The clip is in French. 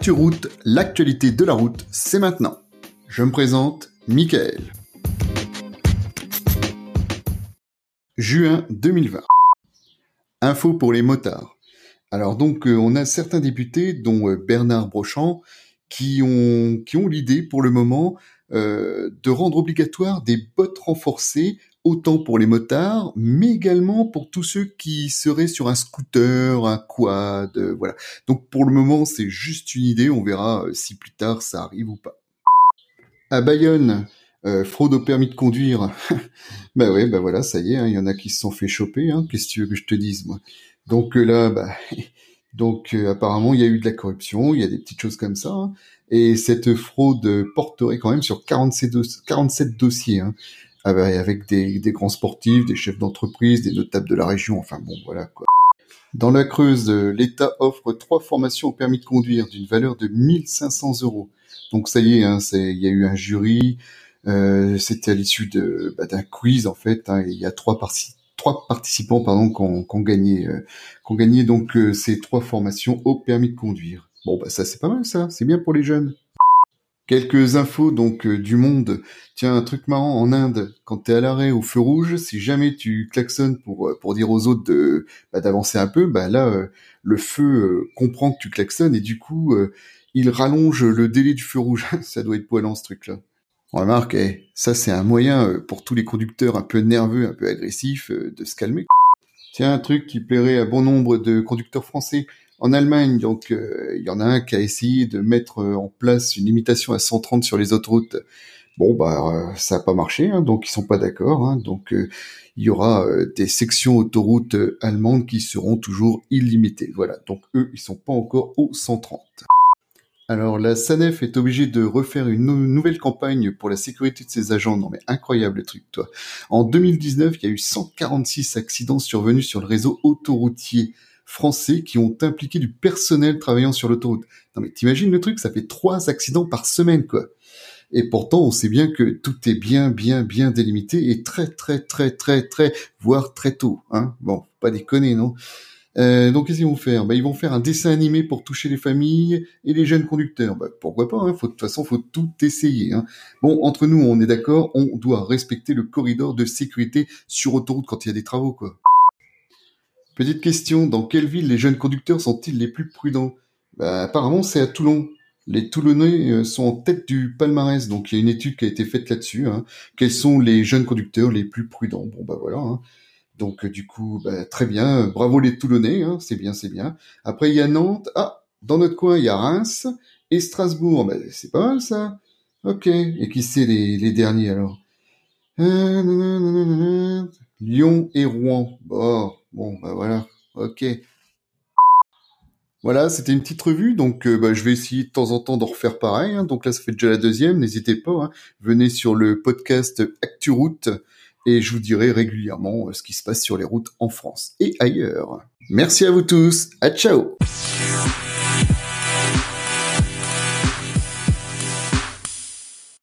ActuRoute, l'actualité de la route, c'est maintenant. Je me présente, Michael. Juin 2020. Info pour les motards. Alors donc, euh, on a certains députés, dont euh, Bernard Brochamp, qui ont, qui ont l'idée pour le moment euh, de rendre obligatoire des bottes renforcées autant pour les motards, mais également pour tous ceux qui seraient sur un scooter, un quad, euh, voilà. Donc pour le moment, c'est juste une idée, on verra euh, si plus tard ça arrive ou pas. À Bayonne, euh, fraude au permis de conduire. bah ouais, bah voilà, ça y est, hein, il y en a qui se sont fait choper, hein, qu'est-ce que tu veux que je te dise, moi? Donc là, bah, donc apparemment, il y a eu de la corruption, il y a des petites choses comme ça, hein. et cette fraude porterait quand même sur 47, 47 dossiers. Ah bah, avec des, des, grands sportifs, des chefs d'entreprise, des notables de la région, enfin bon, voilà quoi. Dans la Creuse, l'État offre trois formations au permis de conduire d'une valeur de 1500 euros. Donc ça y est, hein, il y a eu un jury, euh, c'était à l'issue bah, d'un quiz en fait. Hein, il y a trois, trois participants pardon qui ont, gagné, euh, ont gagné donc euh, ces trois formations au permis de conduire. Bon bah ça c'est pas mal ça, c'est bien pour les jeunes. Quelques infos donc euh, du monde. Tiens, un truc marrant en Inde, quand t'es à l'arrêt au feu rouge, si jamais tu klaxonnes pour euh, pour dire aux autres de bah, d'avancer un peu, bah là euh, le feu comprend que tu klaxonnes et du coup il rallonge le délai du feu rouge. ça doit être poilant ce truc-là. Remarque, eh, ça c'est un moyen pour tous les conducteurs un peu nerveux, un peu agressifs de se calmer. Tiens, un truc qui plairait à bon nombre de conducteurs français en Allemagne. Donc, euh, il y en a un qui a essayé de mettre euh, en place une limitation à 130 sur les autoroutes. Bon, bah, euh, ça n'a pas marché, hein, donc ils sont pas d'accord. Hein, donc, il y aura des sections autoroutes allemandes qui seront toujours illimitées. Voilà. Donc, eux, ils sont pas encore aux 130. Alors la SANEF est obligée de refaire une nouvelle campagne pour la sécurité de ses agents. Non mais incroyable le truc, toi. En 2019, il y a eu 146 accidents survenus sur le réseau autoroutier français qui ont impliqué du personnel travaillant sur l'autoroute. Non mais t'imagines le truc, ça fait trois accidents par semaine quoi. Et pourtant, on sait bien que tout est bien, bien, bien délimité et très, très, très, très, très, voire très tôt. Hein bon, pas déconner, non? Euh, donc qu'est-ce qu'ils vont faire? Bah, Ils vont faire un dessin animé pour toucher les familles et les jeunes conducteurs. Bah, pourquoi pas hein? De toute façon, faut tout essayer. Hein. Bon, entre nous, on est d'accord, on doit respecter le corridor de sécurité sur autoroute quand il y a des travaux, quoi. Petite question, dans quelle ville les jeunes conducteurs sont-ils les plus prudents? Bah, Apparemment, c'est à Toulon. Les Toulonnais euh, sont en tête du palmarès, donc il y a une étude qui a été faite là-dessus. Hein. Quels sont les jeunes conducteurs les plus prudents? Bon, bah voilà. Hein. Donc euh, du coup, bah, très bien, bravo les Toulonnais, hein. c'est bien, c'est bien. Après, il y a Nantes. Ah, dans notre coin, il y a Reims et Strasbourg. Bah, c'est pas mal ça. Ok. Et qui c'est les, les derniers alors? Euh, Lyon et Rouen. Bon, bon, bah voilà, ok. Voilà, c'était une petite revue, donc euh, bah, je vais essayer de temps en temps d'en refaire pareil. Hein. Donc là, ça fait déjà la deuxième. N'hésitez pas, hein. venez sur le podcast ActuRoute et je vous dirai régulièrement euh, ce qui se passe sur les routes en France et ailleurs. Merci à vous tous. À ciao.